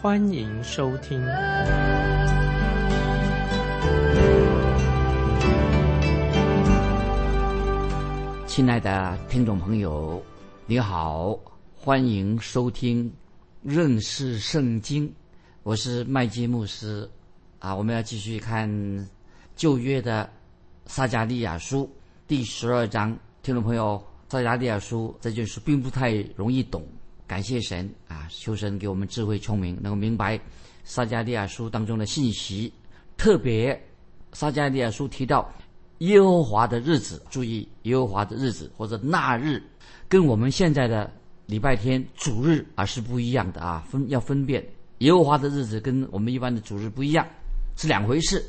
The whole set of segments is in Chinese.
欢迎收听。亲爱的听众朋友，你好。欢迎收听认识圣经，我是麦基牧师啊。我们要继续看旧约的撒加利亚书第十二章。听众朋友，撒加利亚书这卷书并不太容易懂，感谢神啊，求神给我们智慧聪明，能够明白撒加利亚书当中的信息。特别撒加利亚书提到耶和华的日子，注意耶和华的日子或者那日，跟我们现在的。礼拜天主日啊是不一样的啊，分要分辨耶和华的日子跟我们一般的主日不一样，是两回事。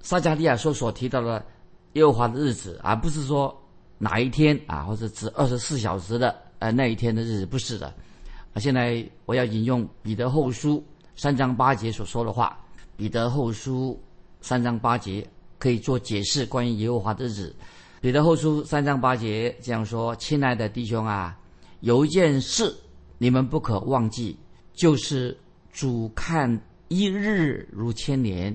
撒加利亚说所提到的耶和华的日子，而不是说哪一天啊，或者指二十四小时的呃那一天的日子，不是的。啊，现在我要引用彼得后书三章八节所说的话。彼得后书三章八节可以做解释关于耶和华的日子。彼得后书三章八节这样说：“亲爱的弟兄啊。”有一件事你们不可忘记，就是主看一日如千年，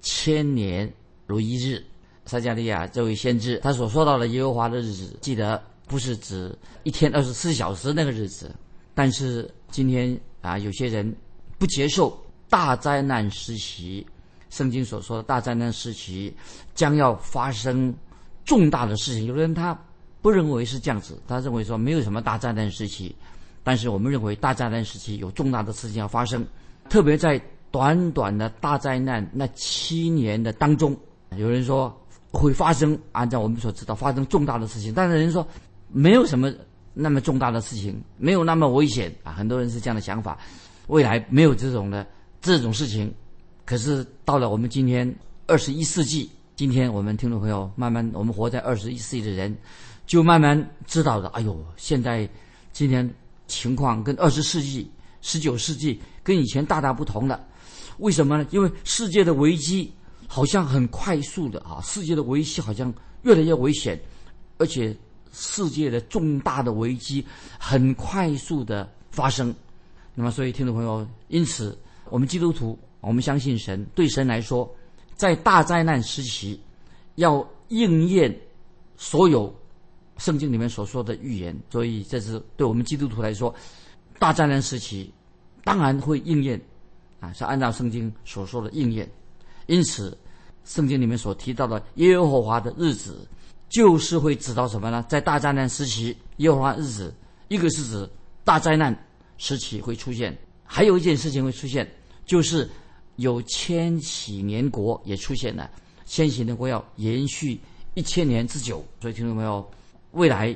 千年如一日。撒加利亚这位先知，他所说到的耶和华的日子，记得不是指一天二十四小时那个日子。但是今天啊，有些人不接受大灾难时期，圣经所说的大灾难时期将要发生重大的事情。有的人他。不认为是这样子，他认为说没有什么大灾难时期，但是我们认为大灾难时期有重大的事情要发生，特别在短短的大灾难那七年的当中，有人说会发生，按照我们所知道发生重大的事情，但是人说没有什么那么重大的事情，没有那么危险啊，很多人是这样的想法，未来没有这种的这种事情，可是到了我们今天二十一世纪，今天我们听众朋友慢慢我们活在二十一世纪的人。就慢慢知道的，哎呦，现在今天情况跟二十世纪、十九世纪跟以前大大不同了。为什么呢？因为世界的危机好像很快速的啊，世界的危机好像越来越危险，而且世界的重大的危机很快速的发生。那么，所以听众朋友，因此我们基督徒，我们相信神，对神来说，在大灾难时期要应验所有。圣经里面所说的预言，所以这是对我们基督徒来说，大灾难时期当然会应验，啊，是按照圣经所说的应验。因此，圣经里面所提到的耶和华的日子，就是会指到什么呢？在大灾难时期，耶和华日子，一个是指大灾难时期会出现，还有一件事情会出现，就是有千禧年国也出现了，千禧年国要延续一千年之久。所以听到没有？未来，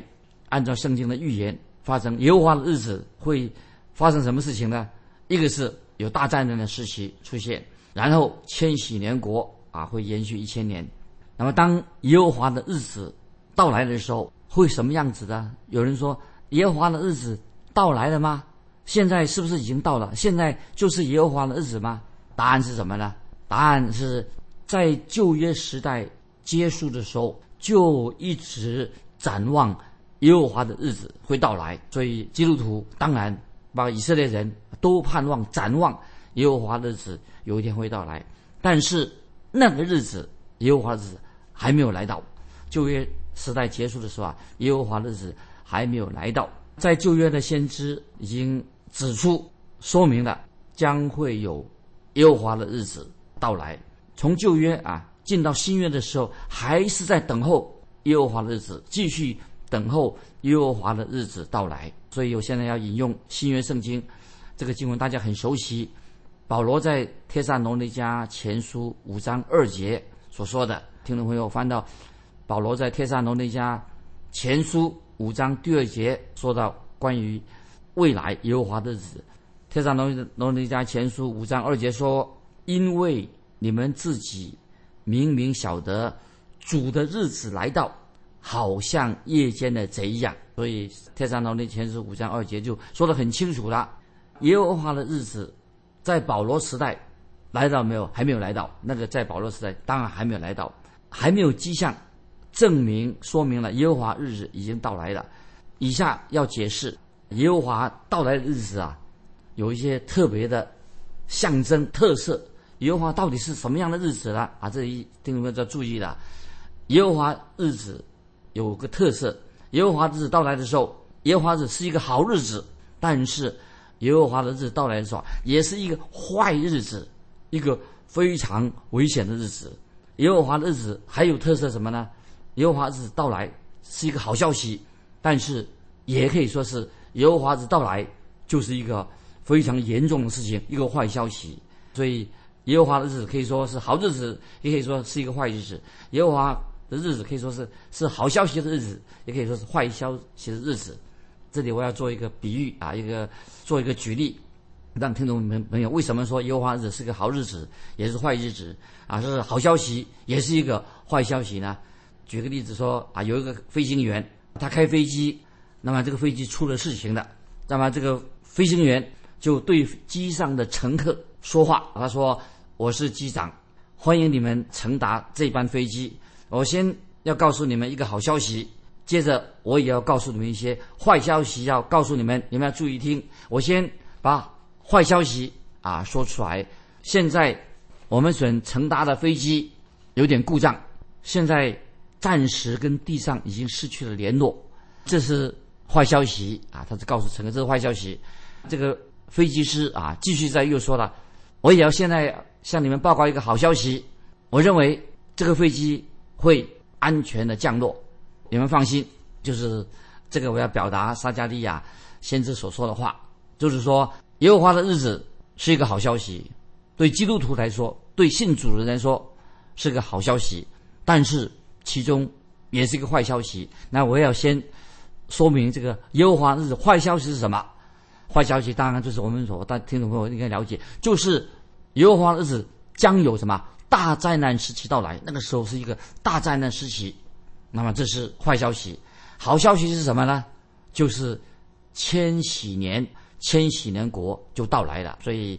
按照圣经的预言发生耶和华的日子会发生什么事情呢？一个是有大战争的时期出现，然后千禧年国啊会延续一千年。那么当耶和华的日子到来的时候，会什么样子的？有人说耶和华的日子到来了吗？现在是不是已经到了？现在就是耶和华的日子吗？答案是什么呢？答案是在旧约时代结束的时候就一直。展望耶和华的日子会到来，所以基督徒当然把以色列人都盼望展望耶和华的日子有一天会到来。但是那个日子耶和华的日子还没有来到，旧约时代结束的时候啊，耶和华的日子还没有来到。在旧约的先知已经指出说明了将会有耶和华的日子到来。从旧约啊进到新约的时候，还是在等候。耶和华的日子，继续等候耶和华的日子到来。所以我现在要引用新约圣经，这个经文大家很熟悉。保罗在帖撒罗尼迦前书五章二节所说的，听众朋友翻到保罗在帖撒罗尼迦前书五章第二节说到关于未来耶和华的日子。帖撒罗罗尼迦前书五章二节说：“因为你们自己明明晓得主的日子来到，好像夜间的贼一样。所以《天上龙的前书五章二节就说得很清楚了：耶和华的日子在保罗时代来到没有？还没有来到。那个在保罗时代当然还没有来到，还没有迹象证明说明了耶和华日子已经到来了。以下要解释耶和华到来的日子啊，有一些特别的象征特色。耶和华到底是什么样的日子呢？啊，这一听众们要注意了。耶和华日子有个特色，耶和华日子到来的时候，耶和华日子是一个好日子；但是耶和华的日子到来的时候，也是一个坏日子，一个非常危险的日子。耶和华的日子还有特色什么呢？耶和华日子到来是一个好消息，但是也可以说是耶和华日子到来就是一个非常严重的事情，一个坏消息。所以。耶和华的日子可以说是好日子，也可以说是一个坏日子。耶和华的日子可以说是是好消息的日子，也可以说是坏消息的日子。这里我要做一个比喻啊，一个做一个举例，让听众们朋友为什么说优化日子是个好日子，也是坏日子啊？是好消息，也是一个坏消息呢？举个例子说啊，有一个飞行员他开飞机，那么这个飞机出了事情了，那么这个飞行员就对机上的乘客说话，他说。我是机长，欢迎你们乘搭这班飞机。我先要告诉你们一个好消息，接着我也要告诉你们一些坏消息，要告诉你们，你们要注意听。我先把坏消息啊说出来。现在我们所乘搭的飞机有点故障，现在暂时跟地上已经失去了联络，这是坏消息啊。他是告诉乘客这是坏消息。这个飞机师啊继续在又说了，我也要现在。向你们报告一个好消息，我认为这个飞机会安全的降落，你们放心。就是这个，我要表达撒加利亚先知所说的话，就是说耶和华的日子是一个好消息，对基督徒来说，对信主的人来说是个好消息，但是其中也是一个坏消息。那我要先说明这个耶和华日子坏消息是什么？坏消息当然就是我们所大听众朋友应该了解，就是。耶和华的日子将有什么大灾难时期到来？那个时候是一个大灾难时期。那么这是坏消息，好消息是什么呢？就是千禧年，千禧年国就到来了。所以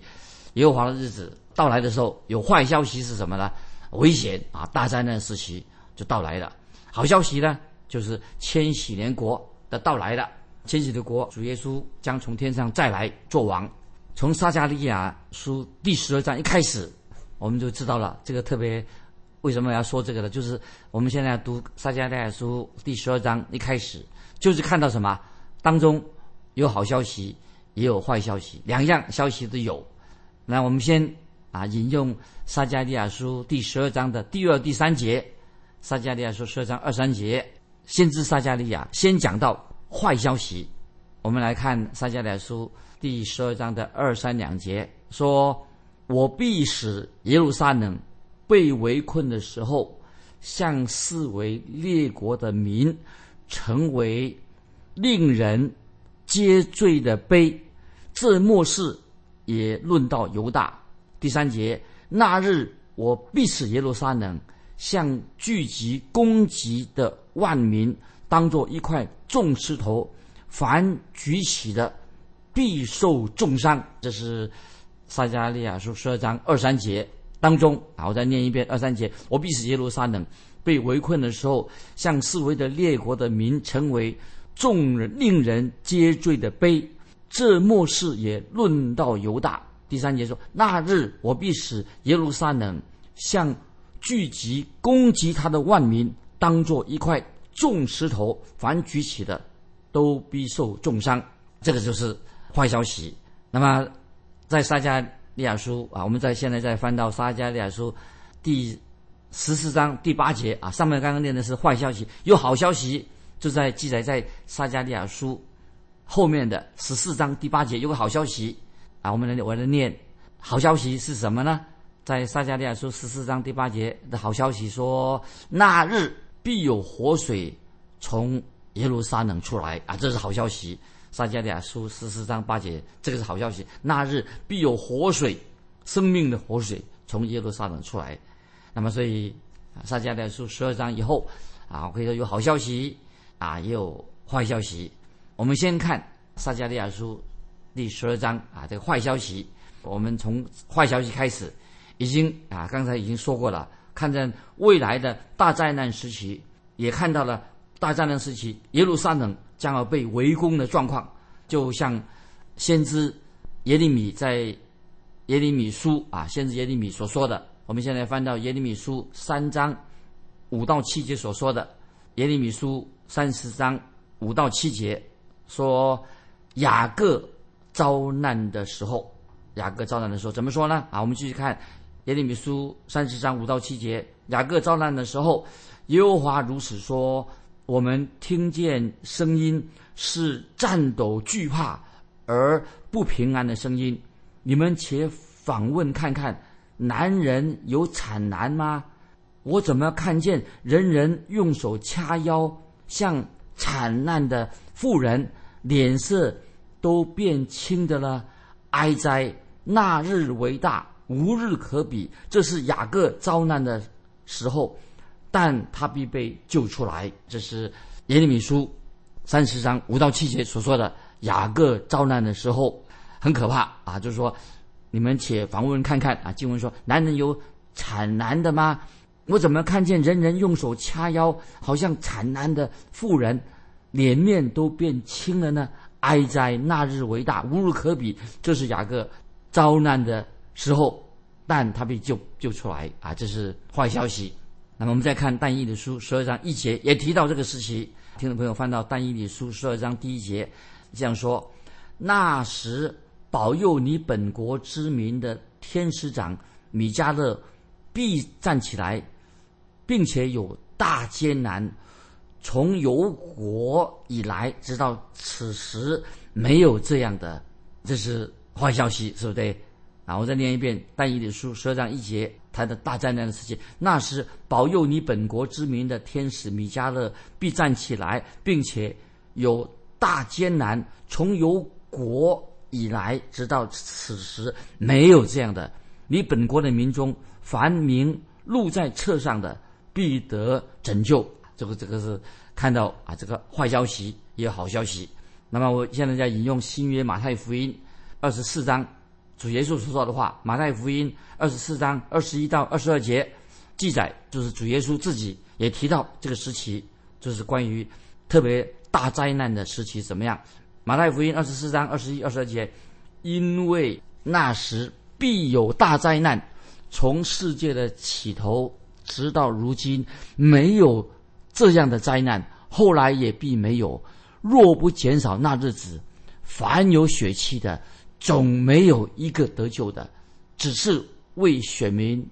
耶和华的日子到来的时候，有坏消息是什么呢？危险啊！大灾难时期就到来了。好消息呢，就是千禧年国的到来了。千禧的国，主耶稣将从天上再来做王。从撒加利亚书第十二章一开始，我们就知道了这个特别为什么要说这个呢？就是我们现在读撒加利亚书第十二章一开始，就是看到什么当中有好消息，也有坏消息，两样消息都有。那我们先啊引用撒加利亚书第十二章的第二、第三节。撒加利亚书十二章二三节，先知撒加利亚先讲到坏消息。我们来看撒加利亚书。第十二章的二三两节说：“我必使耶路撒冷被围困的时候，向四围列国的民成为令人皆罪的碑。这末世也论到犹大。”第三节：“那日我必使耶路撒冷向聚集攻击的万民，当作一块重石头，凡举起的。”必受重伤，这是撒加利亚书十二章二三节当中啊，我再念一遍二三节。我必使耶路撒冷被围困的时候，向四围的列国的民成为众人令人皆醉的碑。这末世也论到犹大。第三节说：那日我必使耶路撒冷向聚集攻击他的万民，当作一块重石头，凡举起的都必受重伤。这个就是。坏消息。那么，在撒加利亚书啊，我们在现在再翻到撒加利亚书第十四章第八节啊，上面刚刚念的是坏消息，有好消息就在记载在撒加利亚书后面的十四章第八节有个好消息啊，我们来我来念好消息是什么呢？在撒加利亚书十四章第八节的好消息说，那日必有活水从耶路撒冷出来啊，这是好消息。撒迦利亚书十四章八节，这个是好消息。那日必有活水，生命的活水从耶路撒冷出来。那么，所以撒迦利亚书十二章以后啊，可以说有好消息啊，也有坏消息。我们先看撒迦利亚书第十二章啊，这个坏消息。我们从坏消息开始，已经啊，刚才已经说过了，看见未来的大灾难时期，也看到了大灾难时期耶路撒冷将要被围攻的状况，就像先知耶利米在耶利米书啊，先知耶利米所说的。我们现在翻到耶利米书三章五到七节所说的，耶利米书三十章五到七节说雅各遭难的时候。雅各遭难的时候怎么说呢？啊，我们继续看耶利米书三十章五到七节。雅各遭难的时候，耶和华如此说：我们听见声音是颤抖惧怕而不平安的声音。你们且访问看看，男人有产难吗？我怎么看见人人用手掐腰，像惨难的妇人，脸色都变青的了？哀哉！那日为大，无日可比。这是雅各遭难的时候，但他必被救出来。这是耶利米书三十章五到七节所说的雅各遭难的时候，很可怕啊！就是说，你们且访问看看啊。经文说：“男人有产难的吗？我怎么看见人人用手掐腰，好像产难的妇人，脸面都变青了呢？哀哉！那日为大，无路可比。”这是雅各。遭难的时候，但他被救救出来啊，这是坏消息。那么我们再看但以理书十二章一节，也提到这个时期。听众朋友翻到但以理书十二章第一节，这样说：那时保佑你本国之民的天使长米迦勒必站起来，并且有大艰难，从有国以来直到此时没有这样的，这是。坏消息是不对？啊，我再念一遍《但以理书》十二章一节，他的大灾难的事情。那时保佑你本国之民的天使米迦勒必站起来，并且有大艰难，从有国以来直到此时没有这样的。你本国的民中，凡名录在册上的，必得拯救。这个这个是看到啊，这个坏消息也有好消息。那么我现在在引用新约马太福音。二十四章，主耶稣所说的话，马太福音二十四章二十一到二十二节记载，就是主耶稣自己也提到这个时期，就是关于特别大灾难的时期怎么样？马太福音二十四章二十一、二十二节，因为那时必有大灾难，从世界的起头直到如今，没有这样的灾难，后来也必没有。若不减少那日子，凡有血气的。总没有一个得救的，只是为选民，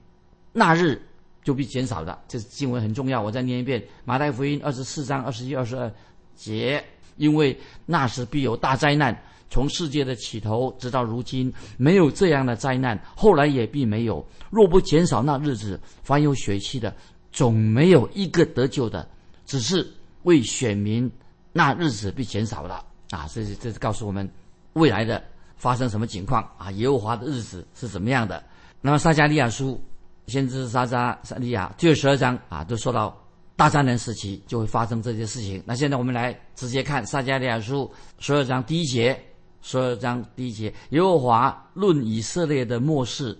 那日就必减少的。这经文很重要，我再念一遍：马太福音二十四章二十一、二十二节。因为那时必有大灾难，从世界的起头直到如今，没有这样的灾难，后来也必没有。若不减少那日子，凡有血气的，总没有一个得救的，只是为选民，那日子被减少了。啊，这是这是告诉我们未来的。发生什么情况啊？耶和华的日子是怎么样的？那么撒迦利亚书，先知撒迦撒利亚第十二章啊，都说到大灾难时期就会发生这些事情。那现在我们来直接看撒迦利亚书十二章第一节，十二章第一节，耶和华论以色列的末世，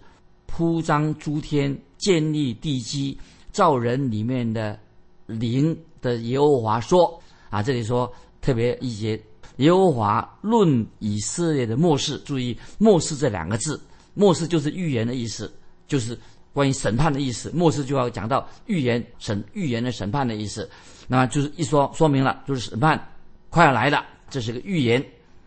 铺张诸天，建立地基，造人里面的灵的耶和华说啊，这里说特别一节。耶和华论以色列的末世，注意“末世”这两个字，“末世”就是预言的意思，就是关于审判的意思。末世就要讲到预言审预言的审判的意思，那么就是一说说明了，就是审判快要来了，这是个预言。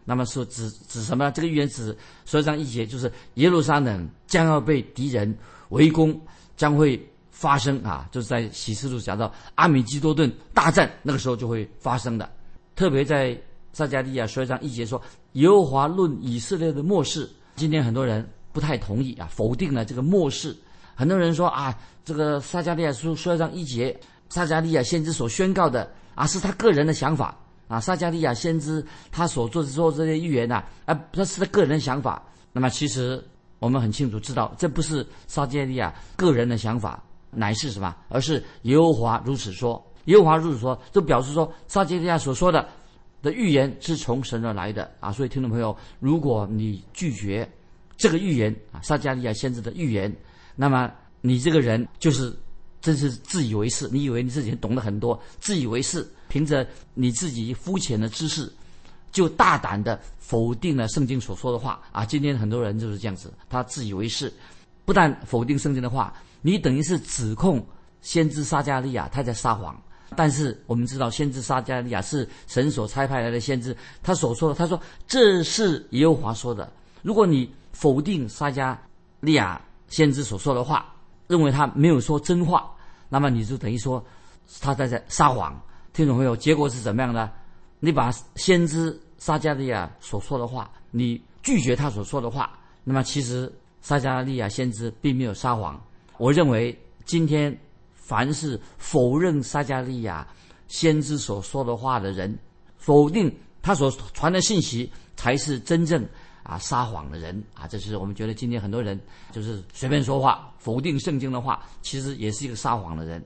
那么是指指什么？这个预言指说上一节，就是耶路撒冷将要被敌人围攻，将会发生啊，就是在启示录讲到阿米基多顿大战那个时候就会发生的，特别在。撒加利亚说章一节说：“耶和华论以色列的末世。”今天很多人不太同意啊，否定了这个末世。很多人说啊，这个撒加利亚书说章一节，撒加利亚先知所宣告的啊，是他个人的想法啊。撒加利亚先知他所做的做这些预言呐，啊，那是他个人的想法。那么其实我们很清楚知道，这不是撒迦利亚个人的想法，乃是什么？而是耶和华如此说。耶和华如此说，就表示说撒迦利亚所说的的预言是从神而来的啊。所以，听众朋友，如果你拒绝这个预言啊，撒迦利亚先知的预言，那么你这个人就是真是自以为是，你以为你自己懂得很多，自以为是，凭着你自己肤浅的知识。就大胆的否定了圣经所说的话啊！今天很多人就是这样子，他自以为是，不但否定圣经的话，你等于是指控先知撒加利亚他在撒谎。但是我们知道，先知撒加利亚是神所差派来的先知，他所说的，他说这是耶和华说的。如果你否定撒加利亚先知所说的话，认为他没有说真话，那么你就等于说他在在撒谎。听懂没有？结果是怎么样的？你把先知撒加利亚所说的话，你拒绝他所说的话，那么其实撒加利亚先知并没有撒谎。我认为今天凡是否认撒加利亚先知所说的话的人，否定他所传的信息，才是真正啊撒谎的人啊！这是我们觉得今天很多人就是随便说话，否定圣经的话，其实也是一个撒谎的人。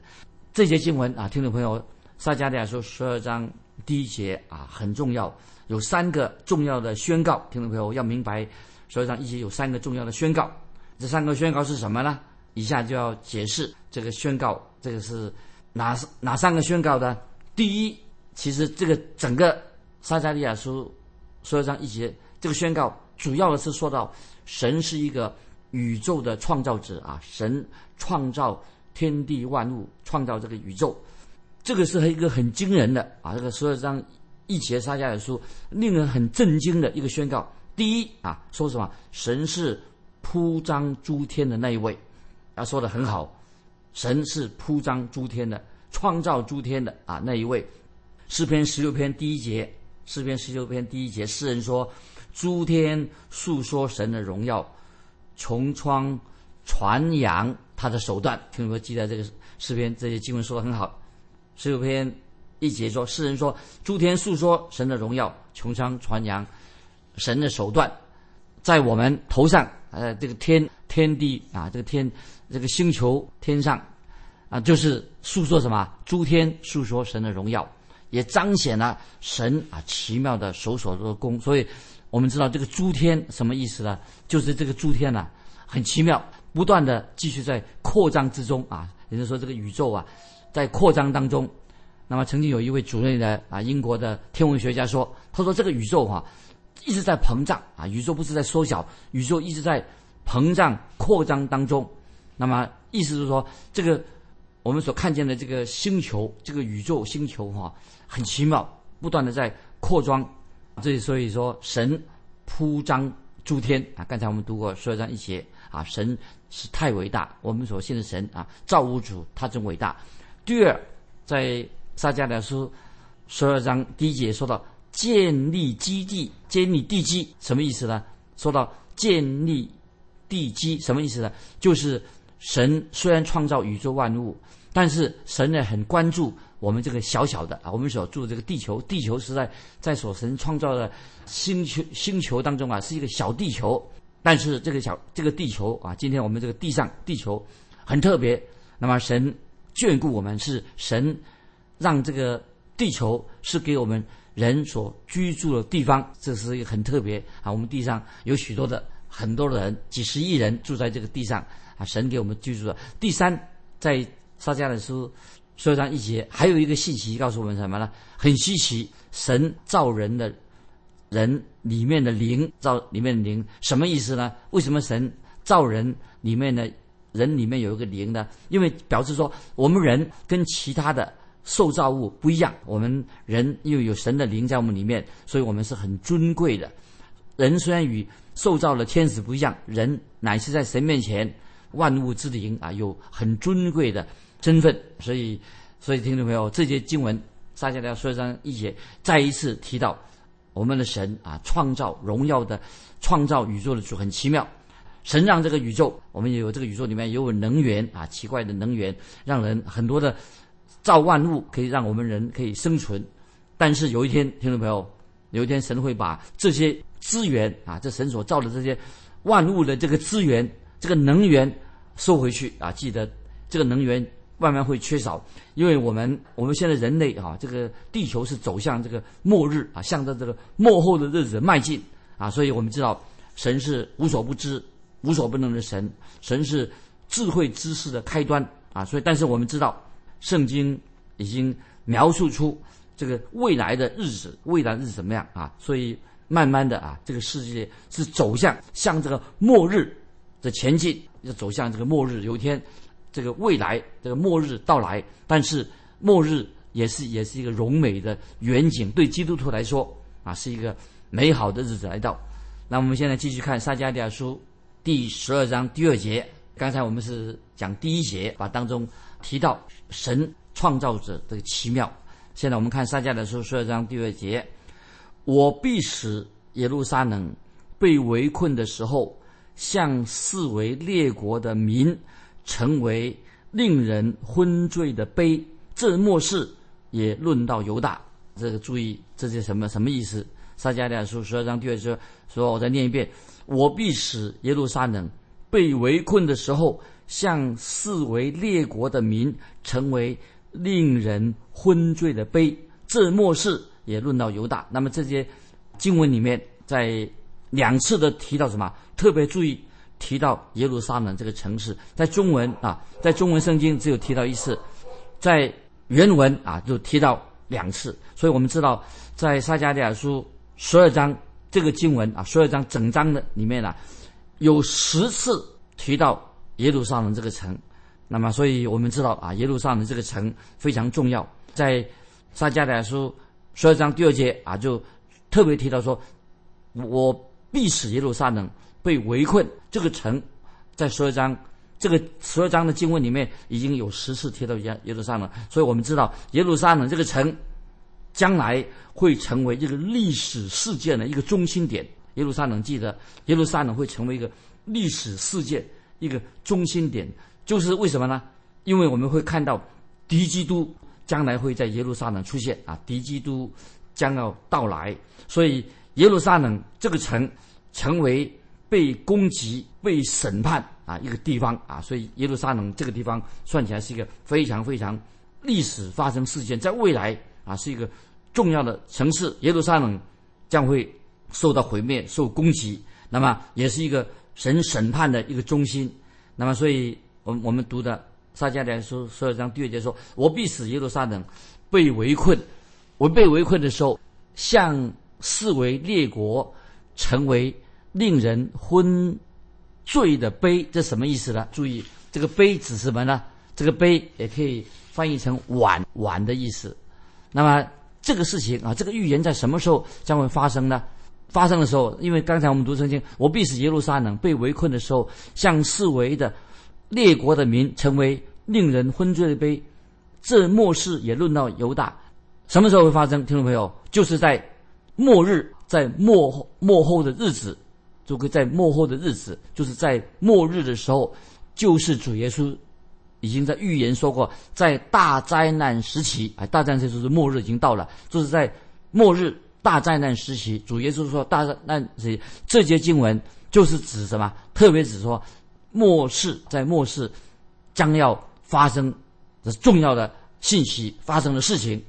这节经文啊，听众朋友，撒加利亚说十二章。第一节啊很重要，有三个重要的宣告，听众朋友要明白，所以上一节有三个重要的宣告，这三个宣告是什么呢？以下就要解释这个宣告，这个是哪哪三个宣告的？第一，其实这个整个撒加利亚书所以上一节这个宣告，主要的是说到神是一个宇宙的创造者啊，神创造天地万物，创造这个宇宙。这个是一个很惊人的啊！这个十二章一节撒迦的书，令人很震惊的一个宣告。第一啊，说什么？神是铺张诸天的那一位，啊，说的很好。神是铺张诸天的，创造诸天的啊那一位。诗篇十六篇第一节，诗篇十六篇第一节，诗人说：“诸天诉说神的荣耀，穹苍传扬他的手段。”听说记得这个诗篇？这些经文说的很好。十六篇一节说，诗人说：“诸天诉说神的荣耀，穹苍传扬神的手段，在我们头上，呃，这个天天地啊，这个天这个星球天上啊，就是诉说什么？诸天诉说神的荣耀，也彰显了神啊奇妙的手所做的功。所以，我们知道这个诸天什么意思呢？就是这个诸天呐，很奇妙，不断的继续在扩张之中啊。也就是说，这个宇宙啊。”在扩张当中，那么曾经有一位主任的啊，英国的天文学家说，他说这个宇宙哈一直在膨胀啊，宇宙不是在缩小，宇宙一直在膨胀扩张当中。那么意思是说，这个我们所看见的这个星球，这个宇宙星球哈很奇妙，不断的在扩张。这所以说神铺张诸天啊，刚才我们读过十二章一节啊，神是太伟大，我们所信的神啊，造物主他真伟大。第二，在撒迦利书十二章第一节说到建立基地、建立地基，什么意思呢？说到建立地基，什么意思呢？就是神虽然创造宇宙万物，但是神呢很关注我们这个小小的啊，我们所住的这个地球。地球是在在所神创造的星球星球当中啊，是一个小地球。但是这个小这个地球啊，今天我们这个地上地球很特别。那么神。眷顾我们是神，让这个地球是给我们人所居住的地方，这是一个很特别啊。我们地上有许多的很多的人，几十亿人住在这个地上啊。神给我们居住的。第三，在撒迦的书说章一节，还有一个信息告诉我们什么呢？很稀奇，神造人的人里面的灵，造里面的灵什么意思呢？为什么神造人里面的？人里面有一个灵呢，因为表示说我们人跟其他的受造物不一样，我们人又有神的灵在我们里面，所以我们是很尊贵的。人虽然与受造的天使不一样，人乃是在神面前万物之灵啊，有很尊贵的身份。所以，所以听众朋友，这些经文撒迦利亚书上一节再一次提到我们的神啊，创造荣耀的创造宇宙的主很奇妙。神让这个宇宙，我们也有这个宇宙里面也有能源啊，奇怪的能源，让人很多的造万物可以让我们人可以生存。但是有一天，听众朋友，有一天神会把这些资源啊，这神所造的这些万物的这个资源、这个能源收回去啊！记得这个能源慢慢会缺少，因为我们我们现在人类啊，这个地球是走向这个末日啊，向着这个末后的日子迈进啊，所以我们知道神是无所不知、无所不能的神，神是智慧知识的开端啊！所以，但是我们知道圣经已经描述出这个未来的日子，未来日子怎么样啊？所以。慢慢的啊，这个世界是走向向这个末日的前进，要走向这个末日。有一天，这个未来这个末日到来，但是末日也是也是一个荣美的远景，对基督徒来说啊，是一个美好的日子来到。那我们现在继续看撒迦利亚书第十二章第二节。刚才我们是讲第一节，把当中提到神创造者的奇妙。现在我们看撒迦利亚书十二章第二节。我必使耶路撒冷被围困的时候，向四围列国的民成为令人昏醉的碑。这末世也论到犹大。这个注意，这是什么什么意思？撒迦利亚书十二章第二节说：“我再念一遍：我必使耶路撒冷被围困的时候，向四围列国的民成为令人昏醉的碑。这末世。”也论到犹大，那么这些经文里面，在两次的提到什么？特别注意提到耶路撒冷这个城市，在中文啊，在中文圣经只有提到一次，在原文啊就提到两次。所以我们知道，在撒迦利亚书十二章这个经文啊，十二章整章的里面呢，有十次提到耶路撒冷这个城。那么，所以我们知道啊，耶路撒冷这个城非常重要，在撒迦利亚书。十二章第二节啊，就特别提到说，我必使耶路撒冷被围困。这个城在十二章这个十二章的经文里面已经有十次提到耶耶路撒冷，所以我们知道耶路撒冷这个城将来会成为这个历史事件的一个中心点。耶路撒冷记得，耶路撒冷会成为一个历史事件一个中心点，就是为什么呢？因为我们会看到敌基督。将来会在耶路撒冷出现。啊，敌基督将要到来，所以耶路撒冷这个城成为被攻击、被审判。啊一个地方。啊，所以耶路撒冷这个地方算起来是一个非常非常历史发生事件，在未来啊是一个重要的城市，耶路撒冷将会受到毁灭、受攻击，那么也是一个神审判的一个中心，那么所以我我们读的。撒迦利亚书十二章第二节说：“我必使耶路撒冷被围困。我被围困的时候，向四围列国成为令人昏醉的碑。这什么意思呢？注意，这个碑指什么呢？这个碑也可以翻译成碗碗的意思。那么这个事情啊，这个预言在什么时候将会发生呢？发生的时候，因为刚才我们读圣经，我必使耶路撒冷被围困的时候，向四围的。”列国的民成为令人昏醉的杯，这末世也论到犹大，什么时候会发生？听众朋友，就是在末日，在末后末后的日子，就会在末后的日子，就是在末日的时候，就是主耶稣已经在预言说过，在大灾难时期，哎，大灾难时期是末日已经到了，就是在末日大灾难时期，主耶稣说大灾难时期，这节经文就是指什么？特别指说。末世在末世将要发生的重要的信息发生的事情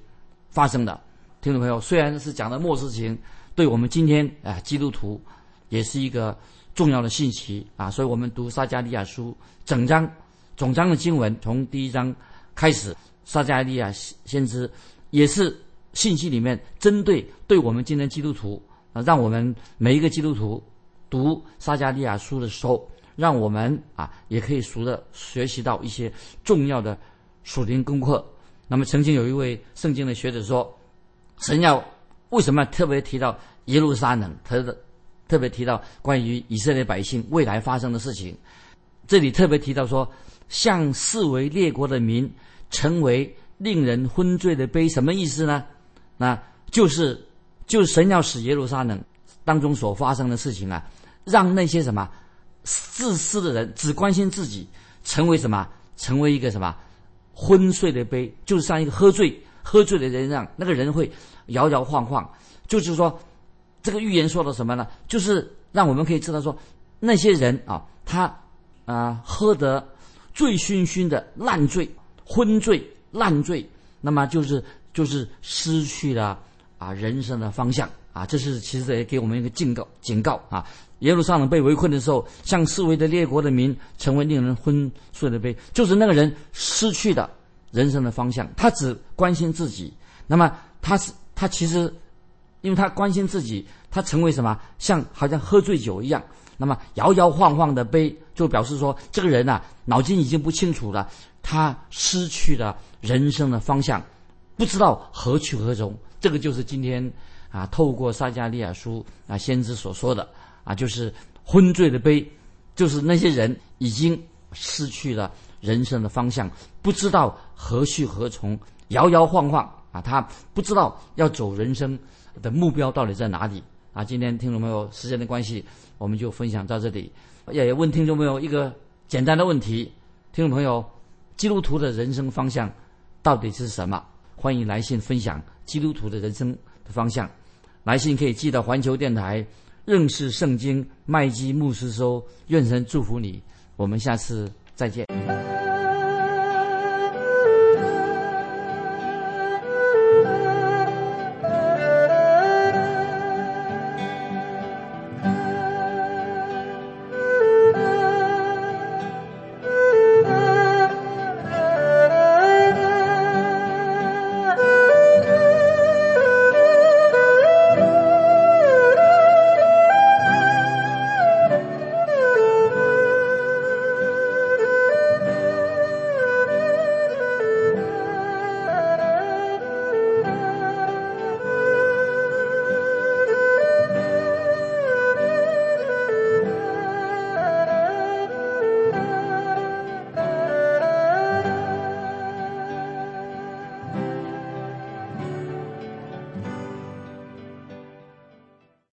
发生的，听众朋友，虽然是讲的末世情，对我们今天啊基督徒也是一个重要的信息啊，所以我们读撒加利亚书整章总章的经文，从第一章开始，撒加利亚先知也是信息里面针对对我们今天基督徒啊，让我们每一个基督徒读撒加利亚书的时候。让我们啊也可以熟的学习到一些重要的属灵功课。那么曾经有一位圣经的学者说，神要为什么特别提到耶路撒冷？他的特别提到关于以色列百姓未来发生的事情。这里特别提到说，向四维列国的民成为令人昏醉的碑，什么意思呢？那就是就是神要使耶路撒冷当中所发生的事情啊，让那些什么。自私的人只关心自己，成为什么？成为一个什么？昏睡的杯，就是像一个喝醉、喝醉的人一样，那个人会摇摇晃晃。就是说，这个预言说的什么呢？就是让我们可以知道说，那些人啊，他啊喝得醉醺醺的，烂醉、昏醉、烂醉，那么就是就是失去了啊人生的方向啊。这是其实也给我们一个警告警告啊。耶路撒冷被围困的时候，向四维的列国的民成为令人昏睡的杯，就是那个人失去了人生的方向，他只关心自己。那么他是他其实，因为他关心自己，他成为什么？像好像喝醉酒一样。那么摇摇晃晃的杯，就表示说这个人呐，脑筋已经不清楚了，他失去了人生的方向，不知道何去何从。这个就是今天啊，透过撒加利亚书啊先知所说的。啊，就是昏醉的杯，就是那些人已经失去了人生的方向，不知道何去何从，摇摇晃晃啊，他不知道要走人生的目标到底在哪里啊。今天听众朋友，时间的关系，我们就分享到这里。也问听众朋友一个简单的问题：听众朋友，基督徒的人生方向到底是什么？欢迎来信分享基督徒的人生的方向。来信可以寄到环球电台。认识圣经，麦基牧师收：“愿神祝福你，我们下次再见。”